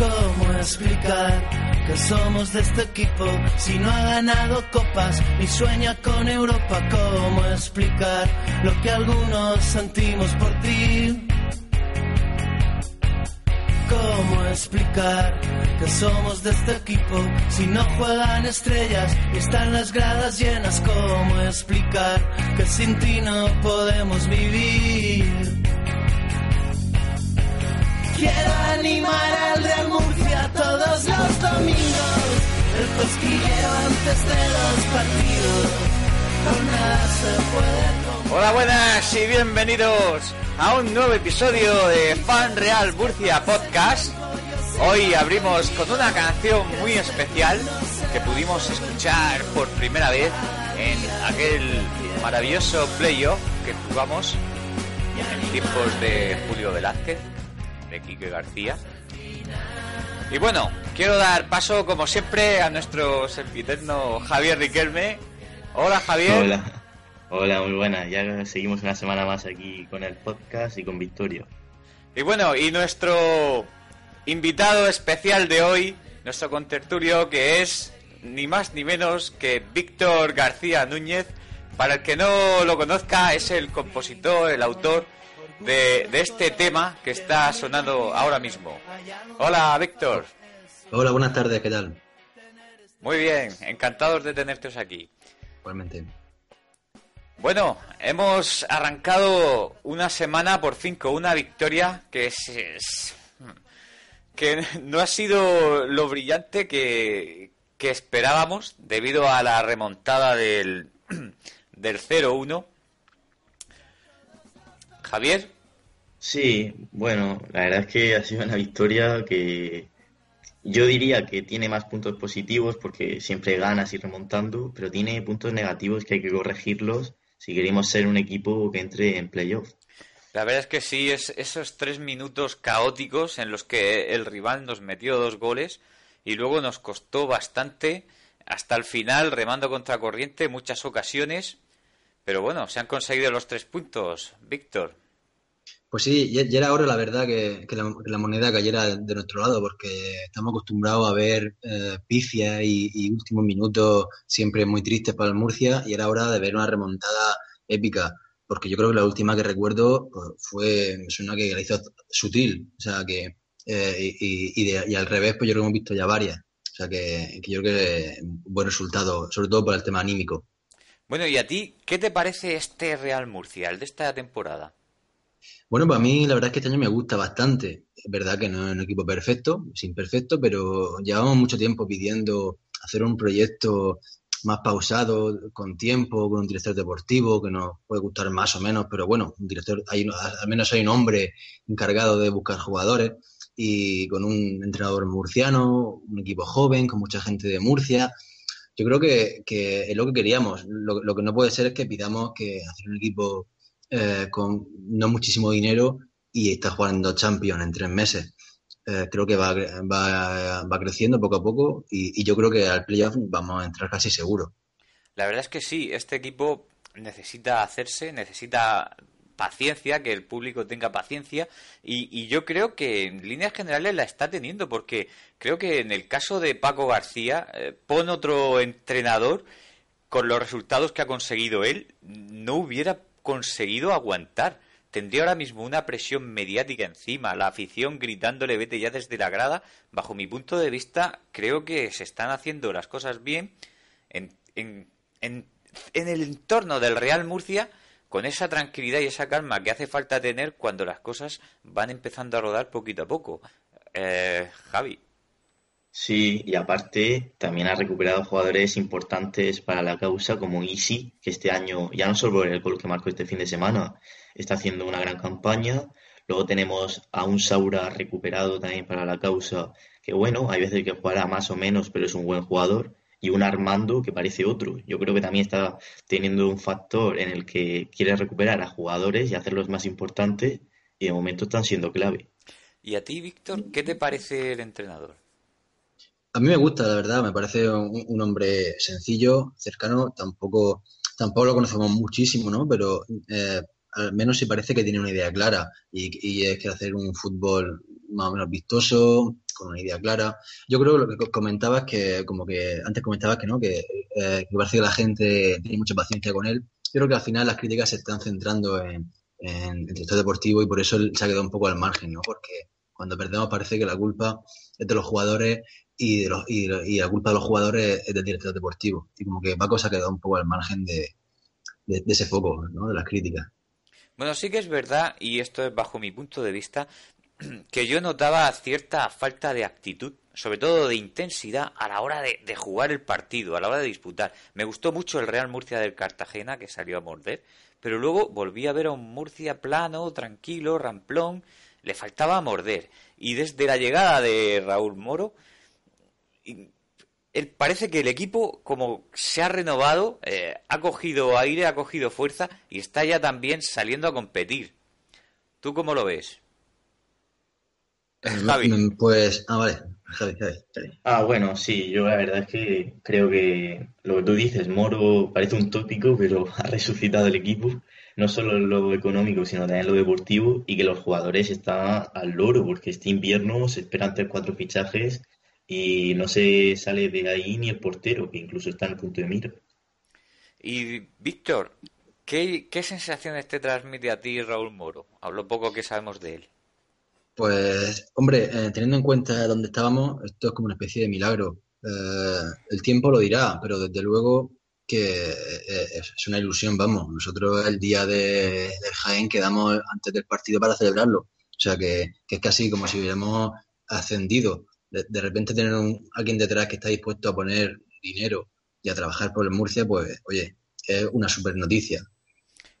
¿Cómo explicar que somos de este equipo si no ha ganado copas ni sueña con Europa? ¿Cómo explicar lo que algunos sentimos por ti? ¿Cómo explicar que somos de este equipo si no juegan estrellas y están las gradas llenas? ¿Cómo explicar que sin ti no podemos vivir? Hola, buenas y bienvenidos a un nuevo episodio de Fan Real Murcia Podcast. Hoy abrimos con una canción muy especial que pudimos escuchar por primera vez en aquel maravilloso playoff que jugamos en tiempos de Julio Velázquez de Quique García. Y bueno, quiero dar paso, como siempre, a nuestro sempiterno Javier Riquelme. Hola, Javier. Hola. Hola, muy buenas. Ya seguimos una semana más aquí con el podcast y con Victorio. Y bueno, y nuestro invitado especial de hoy, nuestro contertulio, que es ni más ni menos que Víctor García Núñez. Para el que no lo conozca, es el compositor, el autor de, de este tema que está sonando ahora mismo. Hola, Víctor. Hola, buenas tardes, ¿qué tal? Muy bien, encantados de tenerte aquí. Igualmente. Bueno, hemos arrancado una semana por cinco, una victoria que es, es- que no ha sido lo brillante que, que esperábamos debido a la remontada del, del 0-1. Javier, Sí, bueno, la verdad es que ha sido una victoria que yo diría que tiene más puntos positivos porque siempre ganas y remontando, pero tiene puntos negativos que hay que corregirlos si queremos ser un equipo que entre en playoff. La verdad es que sí, es esos tres minutos caóticos en los que el rival nos metió dos goles y luego nos costó bastante hasta el final, remando contra corriente muchas ocasiones. Pero bueno, se han conseguido los tres puntos, Víctor. Pues sí, ya, era hora, la verdad, que, que la, moneda cayera de nuestro lado, porque estamos acostumbrados a ver eh, pifias y, últimos minutos siempre muy tristes para el Murcia, y era hora de ver una remontada épica, porque yo creo que la última que recuerdo pues, fue, me suena que la hizo sutil, o sea que, eh, y, y, de- y al revés, pues yo creo que hemos visto ya varias, o sea que, yo creo que un buen resultado, sobre todo por el tema anímico. Bueno, ¿y a ti qué te parece este Real Murcia, el de esta temporada? Bueno, para mí la verdad es que este año me gusta bastante. Es verdad que no es un equipo perfecto, es imperfecto, pero llevamos mucho tiempo pidiendo hacer un proyecto más pausado, con tiempo, con un director deportivo que nos puede gustar más o menos, pero bueno, un director, hay, al menos hay un hombre encargado de buscar jugadores y con un entrenador murciano, un equipo joven, con mucha gente de Murcia. Yo creo que, que es lo que queríamos. Lo, lo que no puede ser es que pidamos que hacer un equipo eh, con no muchísimo dinero y está jugando Champions en tres meses. Eh, creo que va, va, va creciendo poco a poco y, yo creo que al playoff vamos a entrar casi seguro. La verdad es que sí, este equipo necesita hacerse, necesita paciencia, que el público tenga paciencia y, yo creo que en líneas generales la está teniendo porque creo que en el caso de Paco García, eh, pon otro entrenador con los resultados que ha conseguido él, no hubiera conseguido aguantar. Tendría ahora mismo una presión mediática encima, la afición gritándole vete ya desde la grada. Bajo mi punto de vista, creo que se están haciendo las cosas bien en, en, en, el entorno del Real Murcia con esa tranquilidad y esa calma que hace falta tener cuando las cosas van empezando a rodar poquito a poco. Eh, Javi. Sí, y aparte también ha recuperado jugadores importantes para la causa como Isi, que este año, ya no solo por el gol que marcó este fin de semana, está haciendo una gran campaña. Luego tenemos a un Saura recuperado también para la causa, que bueno, hay veces que jugará más o menos, pero es un buen jugador. Y un Armando que parece otro. Yo creo que también está teniendo un factor en el que quiere recuperar a jugadores y hacerlos más importantes y de momento están siendo clave. ¿Y a ti, Víctor, qué te parece el entrenador? A mí me gusta, la verdad, me parece un, hombre sencillo, cercano, tampoco, tampoco lo conocemos muchísimo, ¿no? Pero eh, al menos sí parece que tiene una idea clara y, es que hacer un fútbol más o menos vistoso, con una idea clara. Yo creo que lo que comentabas que, como que antes comentabas que no, que, eh, que parece que la gente tiene mucha paciencia con él. Yo creo que al final las críticas se están centrando en, el sector deportivo y por eso se ha quedado un poco al margen, ¿no? Porque cuando perdemos parece que la culpa es de los jugadores y, de los, y, la culpa de los jugadores es del director deportivo. Y como que Paco se ha quedado un poco al margen de, de, ese foco, ¿no? De las críticas. Bueno, sí que es verdad, y esto es bajo mi punto de vista, que yo notaba cierta falta de actitud, sobre todo de intensidad, a la hora de, de, jugar el partido, a la hora de disputar. Me gustó mucho el Real Murcia del Cartagena, que salió a morder, pero luego volví a ver a un Murcia plano, tranquilo, ramplón, le faltaba morder. Y desde la llegada de Raúl Moro, parece que el equipo como se ha renovado, eh, ha cogido aire, ha cogido fuerza y está ya también saliendo a competir. ¿Tú cómo lo ves? Eh, Javi. Pues, ah, vale. Ah, bueno, sí, yo la verdad es que creo que lo que tú dices, Moro parece un tópico, pero ha resucitado el equipo, no solo en lo económico, sino también en lo deportivo, y que los jugadores están al loro, porque este invierno se esperan tres, cuatro fichajes y no se sale de ahí ni el portero, que incluso está en el punto de mira. Y Víctor, ¿qué, qué sensaciones te transmite a ti Raúl Moro? Hablo poco que sabemos de él. Pues, hombre, eh, teniendo en cuenta dónde estábamos, esto es como una especie de milagro. Eh, el tiempo lo dirá, pero desde luego que eh, es una ilusión, vamos. Nosotros el día de, del Jaén quedamos antes del partido para celebrarlo. O sea que, es casi como si hubiéramos ascendido. De, repente tener un, alguien detrás que está dispuesto a poner dinero y a trabajar por el Murcia, pues, oye, es una super noticia.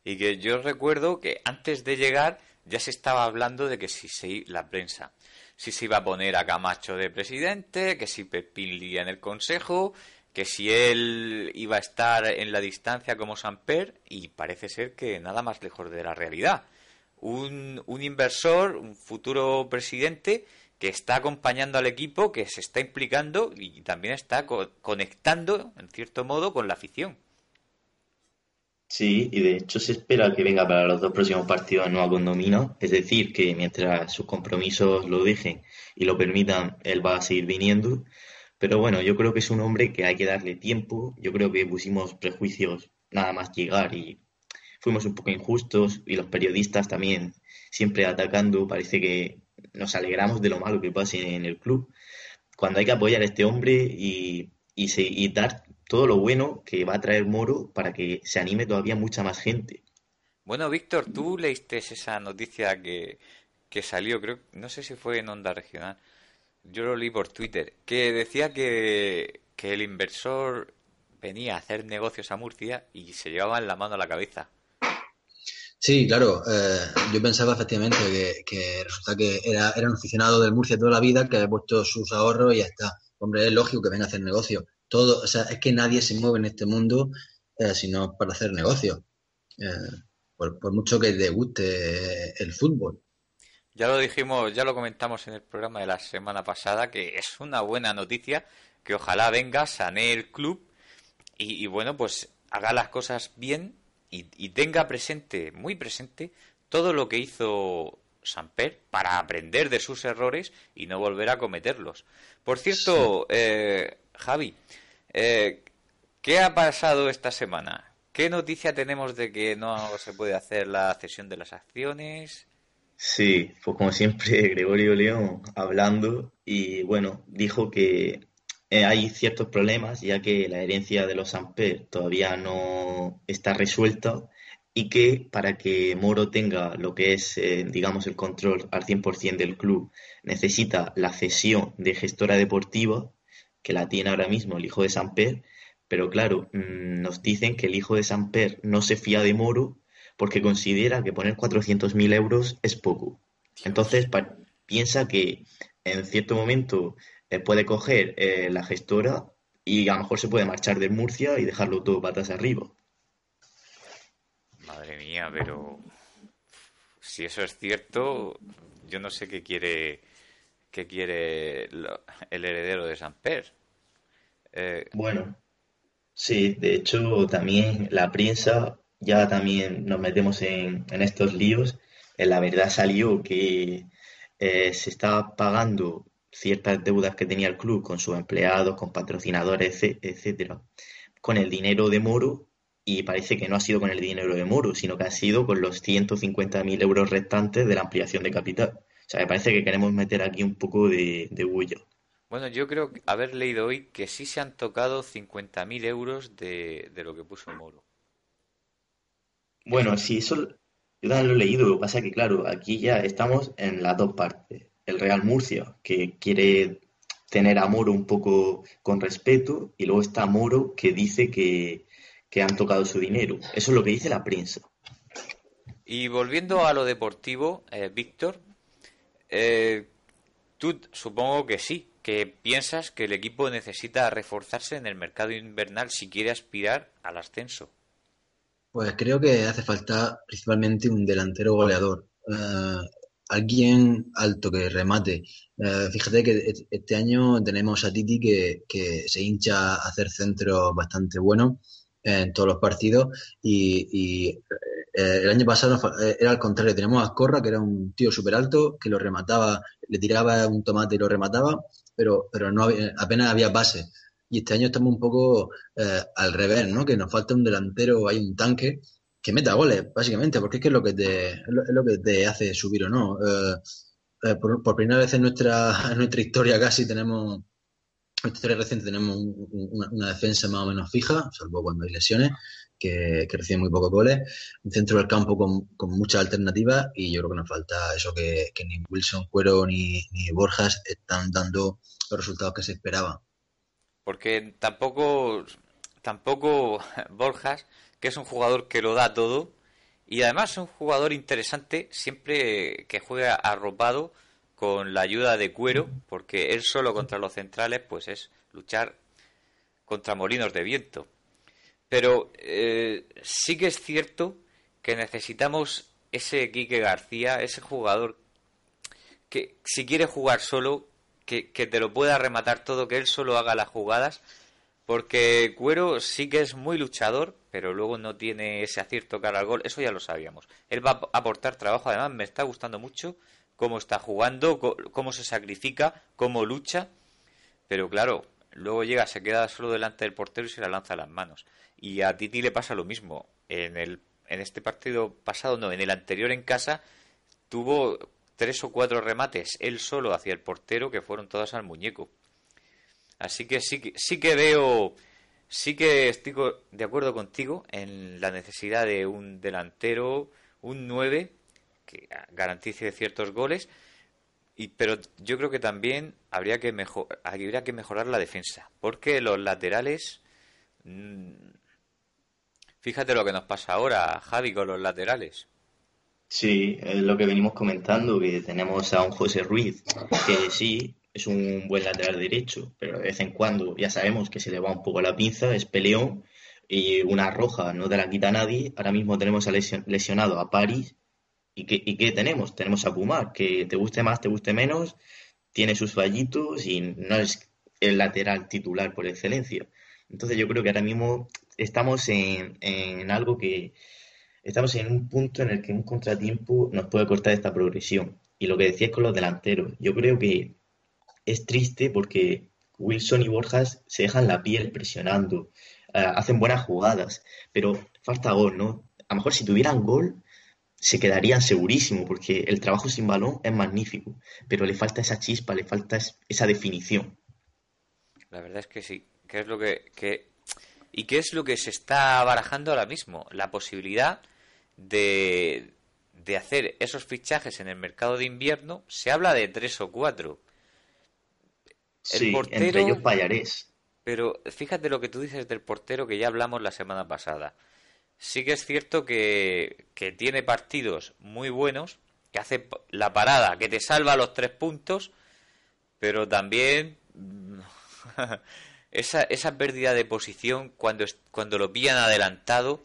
Y que yo recuerdo que antes de llegar ya se estaba hablando de que si se la prensa, si se iba a poner a Camacho de presidente, que si Pepín Lía en el consejo, que si él iba a estar en la distancia como Samper y parece ser que nada más lejos de la realidad. Un, un inversor, un futuro presidente que está acompañando al equipo, que se está implicando y también está conectando, en cierto modo, con la afición. Sí, y de hecho se espera que venga para los dos próximos partidos en Nueva Condomino, es decir, que mientras sus compromisos lo dejen y lo permitan, él va a seguir viniendo. Pero bueno, yo creo que es un hombre que hay que darle tiempo. Yo creo que pusimos prejuicios nada más llegar y fuimos un poco injustos y los periodistas también siempre atacando. Parece que nos alegramos de lo malo que pase en el club. Cuando hay que apoyar a este hombre y, y, y dar todo lo bueno que va a traer Moro para que se anime todavía mucha más gente. Bueno, Víctor, tú leíste esa noticia que, que salió, creo, no sé si fue en Onda Regional, yo lo leí por Twitter, que decía que, que el inversor venía a hacer negocios a Murcia y se llevaba la mano a la cabeza. Sí, claro. Eh, yo pensaba efectivamente que, resulta que era, era un aficionado del Murcia toda la vida que había puesto sus ahorros y ya está. Hombre, es lógico que venga a hacer negocio todo, o sea, es que nadie se mueve en este mundo eh, sino para hacer negocio. Eh, por, mucho que le guste el fútbol. Ya lo dijimos, ya lo comentamos en el programa de la semana pasada, que es una buena noticia, que ojalá venga, sane el club y, bueno, pues haga las cosas bien y, tenga presente, muy presente, todo lo que hizo Samper para aprender de sus errores y no volver a cometerlos. Por cierto, eh, Javi, eh, ¿qué ha pasado esta semana? ¿Qué noticia tenemos de que no se puede hacer la cesión de las acciones? Sí, pues como siempre Gregorio León hablando y bueno, dijo que eh, hay ciertos problemas ya que la herencia de los Amper todavía no está resuelta y que para que Moro tenga lo que es, eh, digamos, el control al 100% del club, necesita la cesión de gestora deportiva, que la tiene ahora mismo el hijo de Samper, pero claro, mm, nos dicen que el hijo de Samper no se fía de Moro porque considera que poner 400.000 euros es poco. Entonces piensa que en cierto momento eh, puede coger eh, la gestora y a lo mejor se puede marchar de Murcia y dejarlo todo patas arriba. Madre mía, pero si eso es cierto, yo no sé qué quiere qué quiere el heredero de Samper. Eh, bueno, sí, de hecho también la prensa, ya también nos metemos en, estos líos. En la verdad salió que eh, se estaba pagando ciertas deudas que tenía el club con sus empleados, con patrocinadores, etcétera, con el dinero de Moro y parece que no ha sido con el dinero de Moro, sino que ha sido con los 150.000 euros restantes de la ampliación de capital. O sea, me parece que queremos meter aquí un poco de, de bulla. Bueno, yo creo haber leído hoy que sí se han tocado 50.000 euros de, de lo que puso Moro. Bueno, sí, eso yo también lo he leído. Lo que pasa es que, claro, aquí ya estamos en las dos partes. El Real Murcia, que quiere tener a Moro un poco con respeto, y luego está Moro, que dice que, que han tocado su dinero. Eso es lo que dice la prensa. Y volviendo a lo deportivo, eh, Víctor, eh, tú supongo que sí, que piensas que el equipo necesita reforzarse en el mercado invernal si quiere aspirar al ascenso. Pues creo que hace falta principalmente un delantero goleador. Eh, alguien alto que remate. fíjate que este año tenemos a Titi que, que se hincha a hacer centros bastante buenos en todos los partidos y, eh, el año pasado eh, era al contrario, tenemos a Corra que era un tío súper alto, que lo remataba, le tiraba un tomate y lo remataba, pero, pero no apenas había base. Y este año estamos un poco eh, al revés, ¿no? Que nos falta un delantero, hay un tanque que meta goles, básicamente, porque es que es lo que te, es lo, que te hace subir o no. por, por, primera vez en nuestra, en nuestra historia casi tenemos en historia reciente tenemos una, defensa más o menos fija, salvo cuando hay lesiones, que, recibe muy pocos goles. Un centro del campo con, con muchas alternativas y yo creo que nos falta eso que, ni Wilson, Cuero ni, ni, Borjas están dando los resultados que se esperaban. Porque tampoco, tampoco Borjas, que es un jugador que lo da todo y además es un jugador interesante siempre que juega arropado con la ayuda de Cuero, porque él solo contra los centrales pues es luchar contra molinos de viento. Pero eh, sí que es cierto que necesitamos ese Quique García, ese jugador que si quiere jugar solo, que, que te lo pueda rematar todo, que él solo haga las jugadas, porque Cuero sí que es muy luchador, pero luego no tiene ese acierto cara al gol, eso ya lo sabíamos. Él va a aportar trabajo, además me está gustando mucho cómo está jugando, cómo se sacrifica, cómo lucha, pero claro, luego llega, se queda solo delante del portero y se la lanza a las manos. Y a Titi le pasa lo mismo. En, el, en este partido pasado, no, en el anterior en casa, tuvo tres o cuatro remates él solo hacia el portero que fueron todas al muñeco. Así que sí, sí que veo, sí que estoy de acuerdo contigo en la necesidad de un delantero, un 9 que garantice ciertos goles. Y, pero yo creo que también habría que, mejor, habría que mejorar la defensa, porque los laterales... Mm, fíjate lo que nos pasa ahora, Javi, con los laterales. Sí, es lo que venimos comentando, que tenemos a un José Ruiz, que sí, es un buen lateral derecho, pero de vez en cuando ya sabemos que se le va un poco la pinza, es peleón, y una roja no te la quita nadie. Ahora mismo tenemos a lesionado a París, ¿Y qué, tenemos? Tenemos a Pumar, que te guste más, te guste menos, tiene sus fallitos y no es el lateral titular por excelencia. Entonces yo creo que ahora mismo estamos en, en algo que estamos en un punto en el que un contratiempo nos puede cortar esta progresión. Y lo que decías con los delanteros, yo creo que es triste porque Wilson y Borjas se dejan la piel presionando, eh, hacen buenas jugadas, pero falta gol, ¿no? A lo mejor si tuvieran gol, se quedarían segurísimo, porque el trabajo sin balón es magnífico, pero le falta esa chispa, le falta esa definición. La verdad es que sí. ¿Qué es lo que, ¿Y qué es lo que se está barajando ahora mismo? La posibilidad de, de hacer esos fichajes en el mercado de invierno, se habla de tres o cuatro. Sí, entre ellos Pallarés. Pero fíjate lo que tú dices del portero que ya hablamos la semana pasada. Sí que es cierto que, que tiene partidos muy buenos, que hace la parada, que te salva los tres puntos, pero también esa, esa pérdida de posición cuando, cuando lo pillan adelantado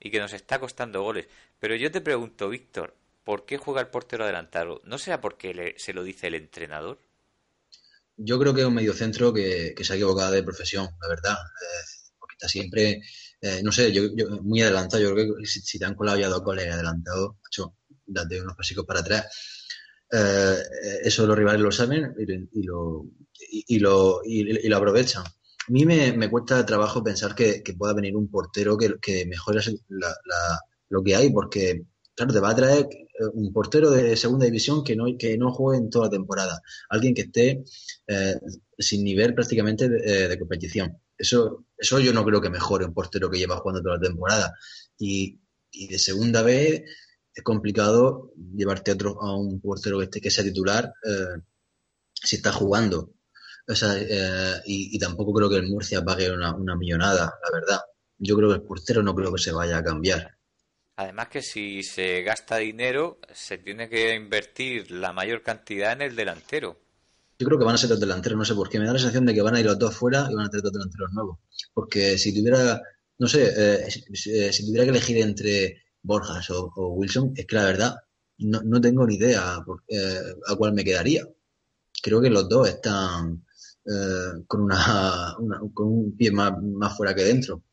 y que nos está costando goles. Pero yo te pregunto, Víctor, ¿por qué juega el portero adelantado? ¿No será porque se lo dice el entrenador? Yo creo que es un mediocentro que, que se ha equivocado de profesión, la verdad. Eh, porque está siempre, eh, no sé, yo, muy adelantado. Yo creo que si, te han colado ya dos goles adelantados, hecho, date unos pasicos para atrás. Eh, eso los rivales lo saben y, lo, y, lo, y, lo aprovechan. A mí me, cuesta trabajo pensar que, pueda venir un portero que, que mejore lo que hay, porque, claro, te va a traer eh, un portero de segunda división que no, que no juegue en toda la temporada. Alguien que esté eh, sin nivel prácticamente de, de, competición. Eso, eso yo no creo que mejore un portero que lleva jugando toda la temporada. Y, y de segunda vez es complicado llevarte a, otro, a un portero que, esté, que sea titular eh, si está jugando. O sea, eh, y, tampoco creo que el Murcia pague una, una, millonada, la verdad. Yo creo que el portero no creo que se vaya a cambiar. Además que si se gasta dinero, se tiene que invertir la mayor cantidad en el delantero. Yo creo que van a ser los delanteros, no sé por qué. Me da la sensación de que van a ir los dos fuera y van a tener dos delanteros nuevos. Porque si tuviera, no sé, eh, si tuviera que elegir entre Borjas o, Wilson, es que la verdad no, no tengo ni idea eh, a cuál me quedaría. Creo que los dos están eh, con, una, con un pie más, más fuera que dentro.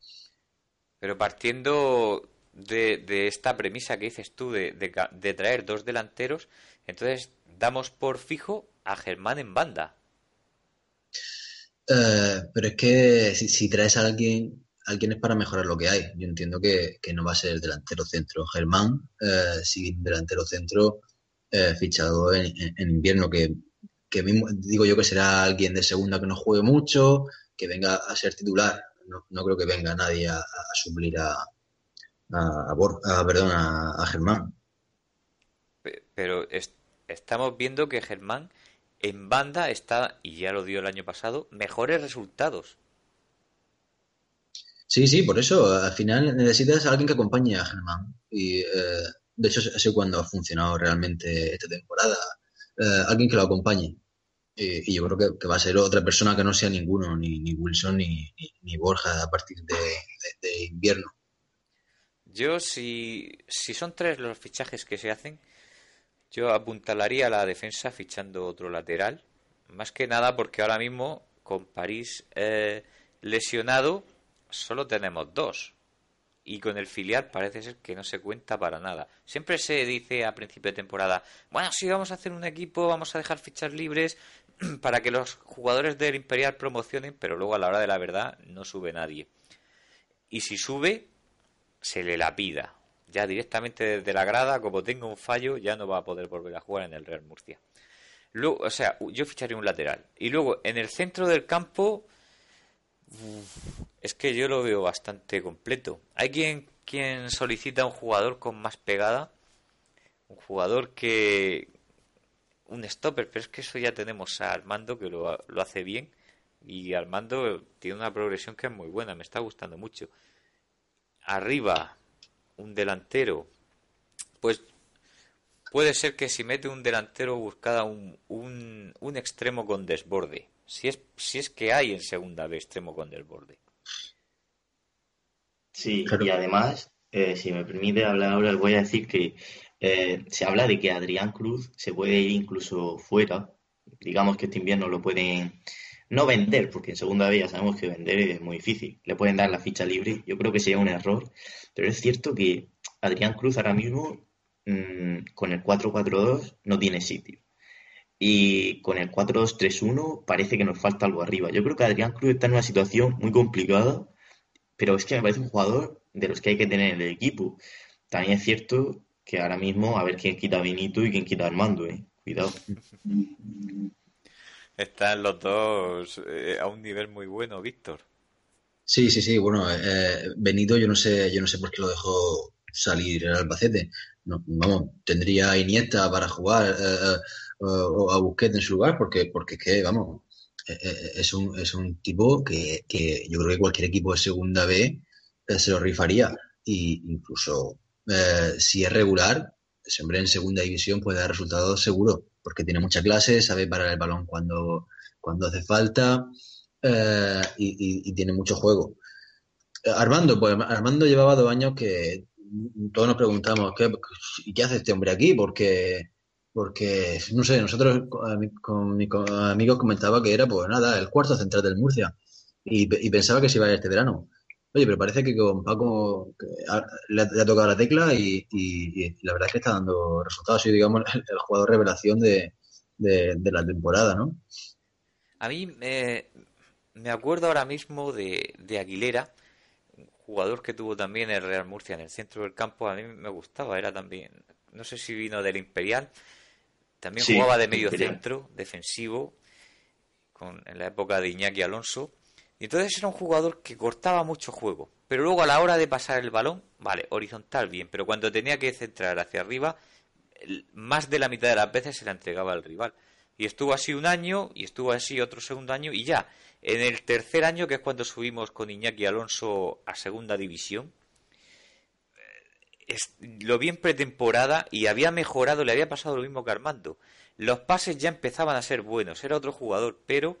Pero partiendo de, esta premisa que dices tú de, de, traer dos delanteros, entonces damos por fijo a Germán en banda. Eh, pero es que si, traes a alguien alguien es para mejorar lo que hay. Yo entiendo que, no va a ser el delantero centro. Germán eh, sigue delantero centro eh, fichado en, invierno, que, mismo, digo yo que será alguien de segunda que no juegue mucho, que venga a ser titular. No, creo que venga nadie a, suplir a, a, perdón, a, Germán. Pero estamos viendo que Germán en banda está, y ya lo dio el año pasado, mejores resultados. Sí, sí, por eso al final necesitas a alguien que acompañe a Germán. Y eh, de hecho, sé cuando ha funcionado realmente esta temporada. Eh, alguien que lo acompañe. Y, yo creo que, va a ser otra persona que no sea ninguno, ni, ni Wilson ni, ni, Borja a partir de, invierno. Yo, si, si son tres los fichajes que se hacen, yo apuntalaría la defensa fichando otro lateral. Más que nada porque ahora mismo con París eh, lesionado solo tenemos dos. Y con el filial parece ser que no se cuenta para nada. Siempre se dice a principio de temporada, bueno, sí, vamos a hacer un equipo, vamos a dejar fichas libres para que los jugadores del Imperial promocionen, pero luego a la hora de la verdad no sube nadie. Y si sube, se le la pida. Ya directamente desde la grada, como tenga un fallo, ya no va a poder volver a jugar en el Real Murcia. Luego, o sea, yo ficharía un lateral. Y luego, en el centro del campo, es que yo lo veo bastante completo. Hay quien, quien solicita un jugador con más pegada, un jugador que... un stopper, pero es que eso ya tenemos a Armando que lo, lo hace bien y Armando tiene una progresión que es muy buena, me está gustando mucho. Arriba, un delantero, pues puede ser que si mete un delantero buscada un, un, un extremo con desborde si es, si es que hay en segunda de extremo con desborde. Sí, y además, eh, si me permite hablar ahora, voy a decir que eh, se habla de que Adrián Cruz se puede ir incluso fuera. Digamos que este invierno lo pueden no vender, porque en segunda vez ya sabemos que vender es muy difícil. Le pueden dar la ficha libre. Yo creo que sería un error. Pero es cierto que Adrián Cruz ahora mismo, mm, con el 4-4-2, no tiene sitio. Y con el 4-2-3-1 parece que nos falta algo arriba. Yo creo que Adrián Cruz está en una situación muy complicada, pero es que me parece un jugador de los que hay que tener en el equipo. También es cierto que ahora mismo a ver quién quita a y quién quita Armando, ¿eh? Cuidado. Están los dos eh, a un nivel muy bueno, Víctor. Sí, sí, sí. Bueno, eh, Benito yo no sé, yo no sé por qué lo dejó salir el Albacete. No, vamos, tendría a Iniesta para jugar eh, o a Busquets en su lugar, porque, porque es que, vamos, es un, es un tipo que, que yo creo que cualquier equipo de segunda B se lo rifaría. Y incluso si es regular, hombre en segunda división puede dar resultados seguros, porque tiene mucha clase, sabe parar el balón cuando, cuando hace falta eh, y, tiene mucho juego. Armando, pues Armando llevaba dos años que todos nos preguntamos, ¿qué, ¿y qué hace este hombre aquí? Porque, porque no sé, nosotros con, mis amigos comentaba que era, pues nada, el cuarto central del Murcia y, pensaba que se iba a ir este verano. Oye, pero parece que con Paco le, ha, tocado la tecla y, la verdad es que está dando resultados. Y digamos el, jugador revelación de, la temporada, ¿no? A mí me acuerdo ahora mismo de, Aguilera, un jugador que tuvo también el Real Murcia en el centro del campo. A mí me gustaba, era también, no sé si vino del Imperial, también jugaba de medio centro, defensivo, con, en la época de Iñaki Alonso y entonces era un jugador que cortaba mucho juego. Pero luego a la hora de pasar el balón, vale, horizontal bien, pero cuando tenía que centrar hacia arriba, más de la mitad de las veces se la entregaba al rival. Y estuvo así un año, y estuvo así otro segundo año, y ya, en el tercer año, que es cuando subimos con Iñaki Alonso a segunda división, lo vi en pretemporada y había mejorado, le había pasado lo mismo que Armando. Los pases ya empezaban a ser buenos, era otro jugador, pero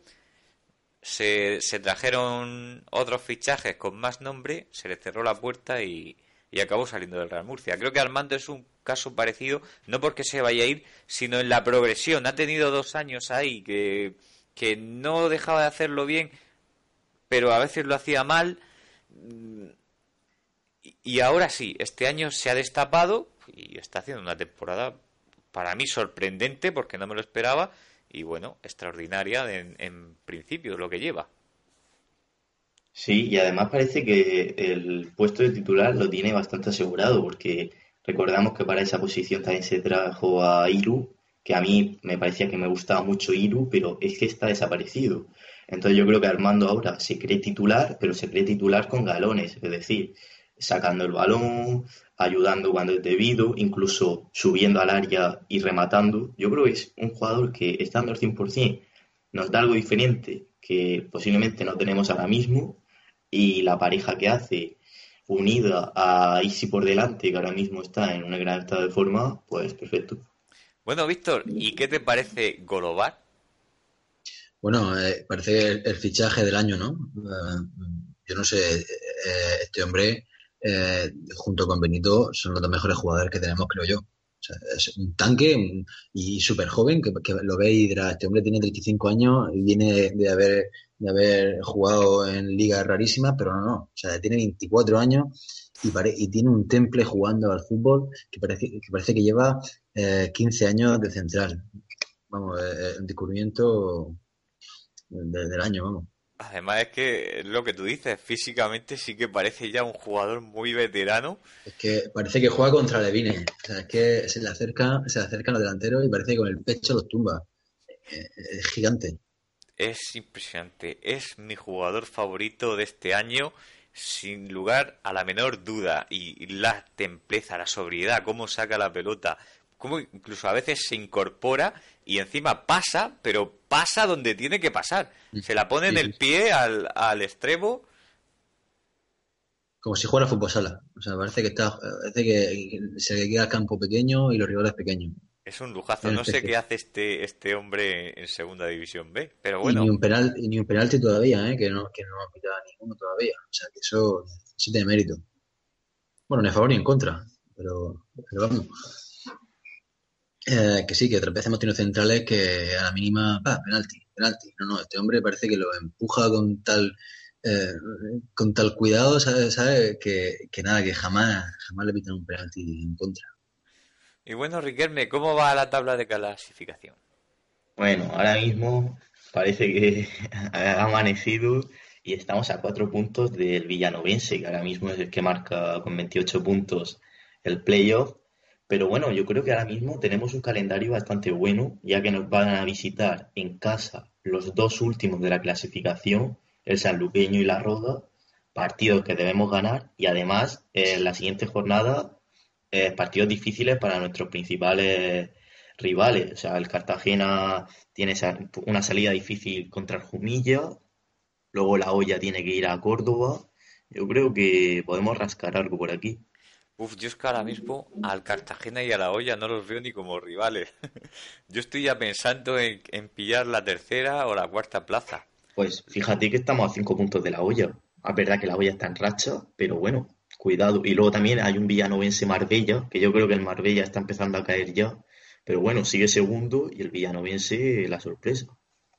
se, trajeron otros fichajes con más nombre, se le cerró la puerta y, acabó saliendo del Real Murcia. Creo que Armando es un caso parecido, no porque se vaya a ir, sino en la progresión. Ha tenido dos años ahí que, que no dejaba de hacerlo bien, pero a veces lo hacía mal. Y ahora sí, este año se ha destapado y está haciendo una temporada para mí sorprendente porque no me lo esperaba y bueno, extraordinaria en, en principio lo que lleva. Sí, y además parece que el puesto de titular lo tiene bastante asegurado, porque recordamos que para esa posición también se trajo a Iru, que a mí me parecía que me gustaba mucho Iru, pero es que está desaparecido. Entonces yo creo que Armando ahora se cree titular, pero se cree titular con galones, es decir, sacando el balón, ayudando cuando es debido, incluso subiendo al área y rematando. Yo creo que es un jugador que estando al 100% nos da algo diferente que posiblemente no tenemos ahora mismo y la pareja que hace unida a Isi por delante, que ahora mismo está en una gran estado de forma, pues perfecto. Bueno, Víctor, ¿y qué te parece Golobar? Bueno, eh, parece el, fichaje del año, ¿no? Eh, yo no sé, eh, este hombre eh, junto con Benito, son los dos mejores jugadores que tenemos, creo yo. es un tanque y súper joven, que, lo ve y dirá, este hombre tiene 35 años y viene de, haber, de haber jugado en ligas rarísimas, pero no, no. O sea, tiene 24 años y, y tiene un temple jugando al fútbol que parece que, parece que lleva 15 eh, años de central. Vamos, eh, el descubrimiento del año, vamos. Además es que lo que tú dices, físicamente sí que parece ya un jugador muy veterano. Es que parece que juega contra Levine. O sea, es que se le acerca, se le acercan los delanteros y parece que con el pecho los tumba. Es gigante. Es impresionante. Es mi jugador favorito de este año, sin lugar a la menor duda. Y la templeza, la sobriedad, cómo saca la pelota, cómo incluso a veces se incorpora y encima pasa, pero pasa donde tiene que pasar. Se la pone en el pie al, al extremo. Como si fuera fútbol sala. O sea, parece que está, parece que se queda el campo pequeño y los rivales pequeños. Es un lujazo. No sé qué hace este, este hombre en segunda división B, pero bueno. Y ni un, penal, ni un penalti todavía, ¿eh? que no, que no ha pitado ninguno todavía. O sea, que eso, sí tiene mérito. Bueno, ni a favor ni en contra, pero, pero vamos. Eh, que sí, que otras veces hemos tenido centrales que a la mínima, ah, penalti, penalti. No, no, este hombre parece que lo empuja con tal eh, con tal cuidado, ¿sabes? Que, que, nada, que jamás, jamás le pitan un penalti en contra. Y bueno, Riquelme, ¿cómo va la tabla de clasificación? Bueno, ahora mismo parece que ha amanecido y estamos a cuatro puntos del Villanovense, que ahora mismo es el que marca con 28 puntos el playoff pero bueno, yo creo que ahora mismo tenemos un calendario bastante bueno, ya que nos van a visitar en casa los dos últimos de la clasificación, el Sanluqueño y la Roda, partidos que debemos ganar y además en la siguiente jornada eh, partidos difíciles para nuestros principales rivales. O sea, el Cartagena tiene una salida difícil contra el Jumilla, luego la olla tiene que ir a Córdoba. Yo creo que podemos rascar algo por aquí. Uf, yo es que ahora mismo al Cartagena y a la olla no los veo ni como rivales. yo estoy ya pensando en, pillar la tercera o la cuarta plaza. Pues fíjate que estamos a cinco puntos de la olla. Es verdad que la olla está en racha, pero bueno, cuidado. Y luego también hay un villanovense Marbella, que yo creo que el Marbella está empezando a caer ya. Pero bueno, sigue segundo y el villanovense la sorpresa.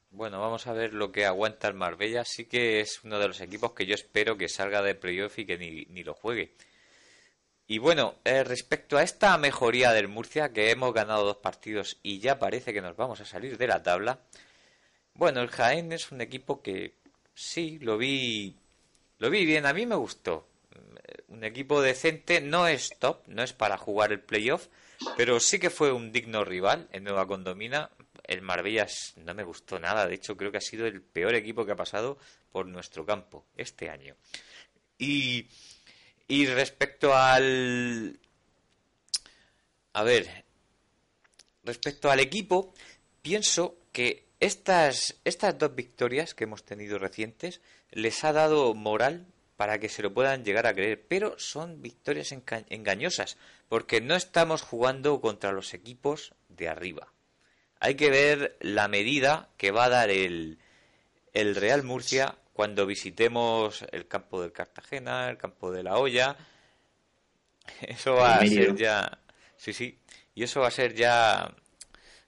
Bueno, vamos a ver lo que aguanta el Marbella. Sí que es uno de los equipos que yo espero que salga de playoff y que ni, ni lo juegue. Y bueno, eh, respecto a esta mejoría del Murcia, que hemos ganado dos partidos y ya parece que nos vamos a salir de la tabla, bueno, el Jaén es un equipo que sí, lo vi, lo vi bien, a mí me gustó. Un equipo decente, no es top, no es para jugar el playoff, pero sí que fue un digno rival en Nueva Condomina. El Marbella no me gustó nada, de hecho creo que ha sido el peor equipo que ha pasado por nuestro campo este año. Y y respecto al... A ver, respecto al equipo, pienso que estas, estas dos victorias que hemos tenido recientes les ha dado moral para que se lo puedan llegar a creer, pero son victorias engañosas, porque no estamos jugando contra los equipos de arriba. Hay que ver la medida que va a dar el, el Real Murcia cuando visitemos el campo del Cartagena, el campo de la olla. Eso va a ser ya. Sí, sí. Y eso va a ser ya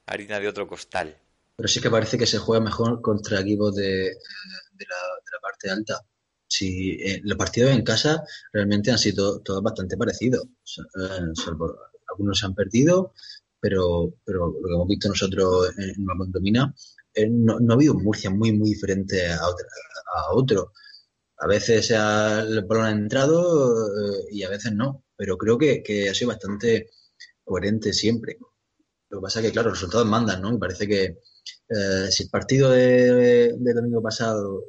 harina de otro costal. Pero sí que parece que se juega mejor contra equipos de, de, la, parte alta. Si eh, los partidos en casa realmente han sido todos bastante parecidos. Eh, algunos se han perdido, pero, pero lo que hemos visto nosotros en la condomina eh, no, no, ha habido un Murcia muy, muy diferente a, a otro. A veces el balón ha entrado eh, y a veces no, pero creo que, ha sido bastante coherente siempre. Lo que pasa es que, claro, los resultados mandan, ¿no? Me parece que eh, si el partido de, domingo pasado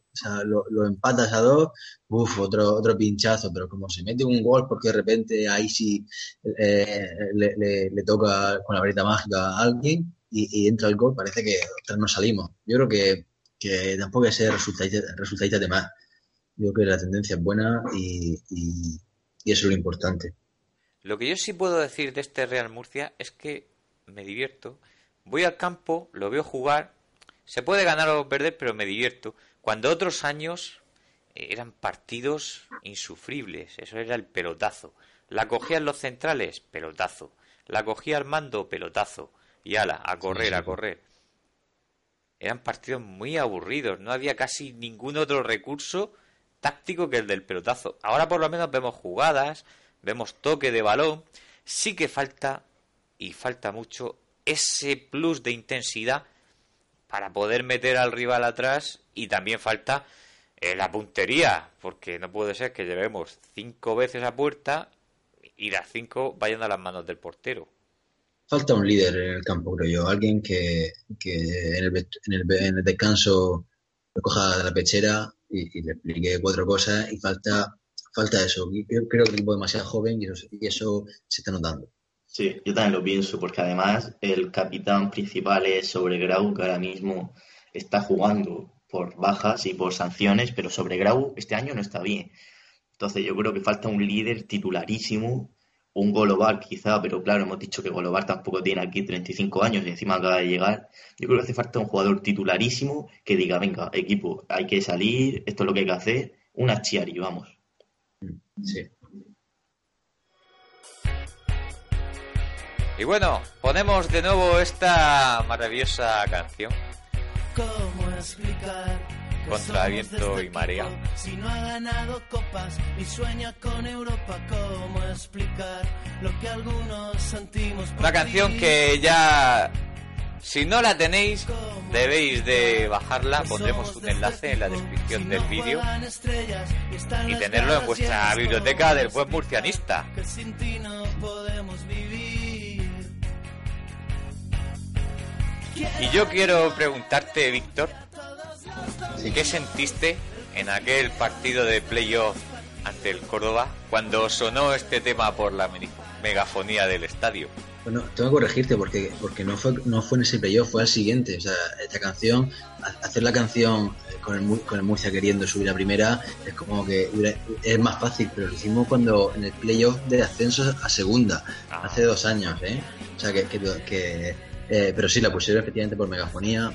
lo, empatas a dos, uff, otro, otro pinchazo, pero como se mete un gol porque de repente ahí sí le, toca con la varita mágica a alguien, y, entra el gol, parece que no salimos. Yo creo que, que tampoco es ser resultadista de más. Yo creo que la tendencia es buena y, y, eso es lo importante. Lo que yo sí puedo decir de este Real Murcia es que me divierto. Voy al campo, lo veo jugar. Se puede ganar o perder, pero me divierto. Cuando otros años eran partidos insufribles. Eso era el pelotazo. La cogían los centrales, pelotazo. La cogía mando pelotazo y ala, a correr, a correr. Eran partidos muy aburridos, no había casi ningún otro recurso táctico que el del pelotazo. Ahora por lo menos vemos jugadas, vemos toque de balón, sí que falta, y falta mucho, ese plus de intensidad para poder meter al rival atrás y también falta eh, la puntería, porque no puede ser que llevemos cinco veces a puerta y las cinco vayan a las manos del portero falta un líder en el campo, creo yo. Alguien que, en, el, descanso lo coja la pechera y, le explique cuatro cosas y falta, falta eso. Creo, creo que el equipo es demasiado joven y eso, se está notando. Sí, yo también lo pienso, porque además el capitán principal es sobre Grau, que ahora mismo está jugando por bajas y por sanciones, pero sobre Grau este año no está bien. Entonces yo creo que falta un líder titularísimo un Golobar quizá, pero claro, hemos dicho que Golobar tampoco tiene aquí 35 años y encima acaba de llegar. Yo creo que hace falta un jugador titularísimo que diga, venga, equipo, hay que salir, esto es lo que hay que hacer, una chiari, vamos. Sí. Y bueno, ponemos de nuevo esta maravillosa canción. ¿Cómo explicar? Contra viento y marea. Si no ha ganado copas y sueña con Europa, ¿cómo explicar lo que algunos sentimos? Una canción que ya, si no la tenéis, debéis de bajarla. Pondremos un enlace en la descripción del vídeo y tenerlo en vuestra biblioteca del buen murcianista. Y yo quiero preguntarte, Víctor, ¿Qué sentiste en aquel partido de playoff ante el Córdoba cuando sonó este tema por la megafonía del estadio. Bueno, tengo que corregirte porque, porque no, fue, no fue en ese playoff, fue al siguiente. O sea, esta canción, hacer la canción con el, con el Murcia queriendo subir a primera es como que es más fácil, pero lo hicimos cuando en el playoff de ascenso a segunda, ah. hace dos años, ¿eh? O sea, que, que, eh, pero sí, la pusieron efectivamente por megafonía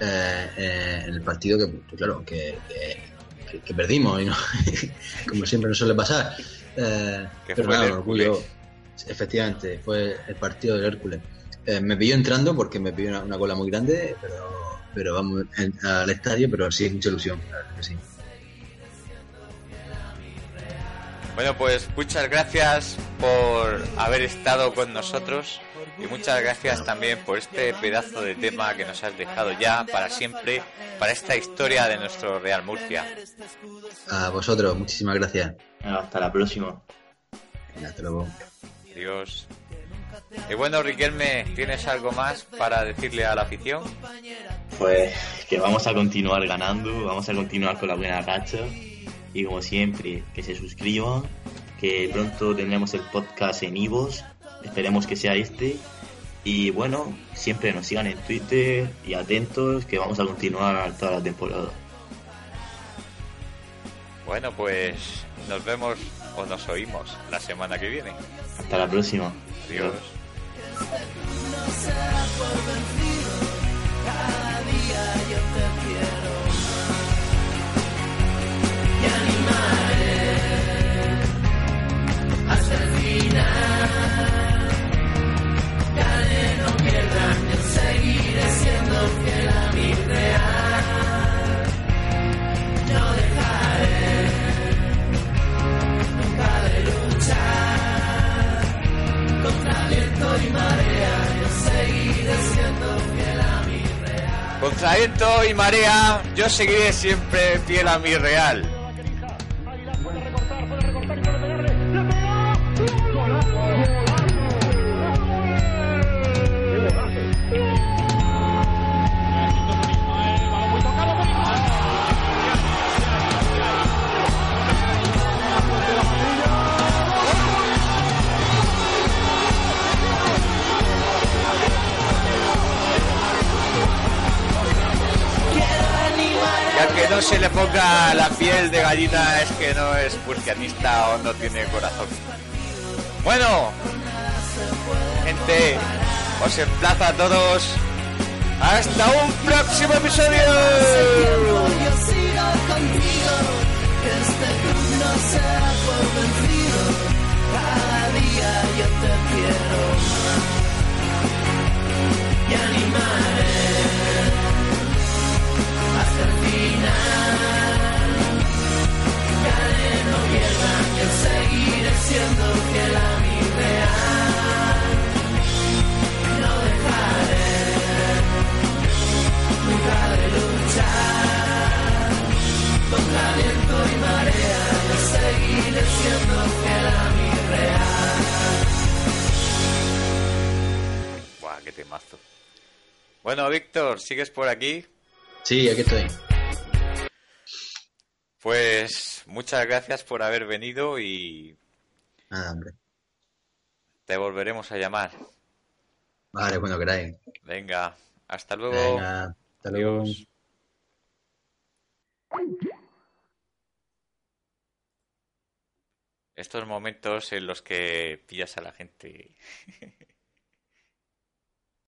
eh, eh, en el partido que, claro, que, que, perdimos, y no, como siempre nos suele pasar. pero nada, orgullo Efectivamente, fue el partido del Hércules. Eh, me pilló entrando porque me pilló una, cola muy grande, pero, pero vamos al estadio, pero sí es mucha ilusión, Bueno, pues muchas gracias por haber estado con nosotros y muchas gracias también por este pedazo de tema que nos has dejado ya para siempre, para esta historia de nuestro Real Murcia. A vosotros, muchísimas gracias. Hasta la próxima. Hasta luego. Dios. Y bueno, Riquelme, ¿tienes algo más para decirle a la afición? Pues que vamos a continuar ganando, vamos a continuar con la buena racha y como siempre, que se suscriban, que pronto tendremos el podcast en Ivos, esperemos que sea este y bueno, siempre nos sigan en Twitter y atentos que vamos a continuar toda la temporada. Bueno, pues nos vemos o nos oímos la semana que viene. Hasta la próxima. Adiós. Cada día yo te quiero y animaré hasta el final. Real. Contra viento y marea, yo seguiré siempre fiel a mi real. Se le ponga la piel de gallina es que no es purcianista o no tiene corazón. Bueno, gente, os emplazo a todos. Hasta un próximo episodio. Cada Víctor, ¿sigues por aquí? Sí, aquí estoy. Pues muchas gracias por haber venido y. Nada, hombre. Te volveremos a llamar. Vale, cuando queráis. Venga, hasta luego. Venga, hasta luego. Estos momentos en los que pillas a la gente.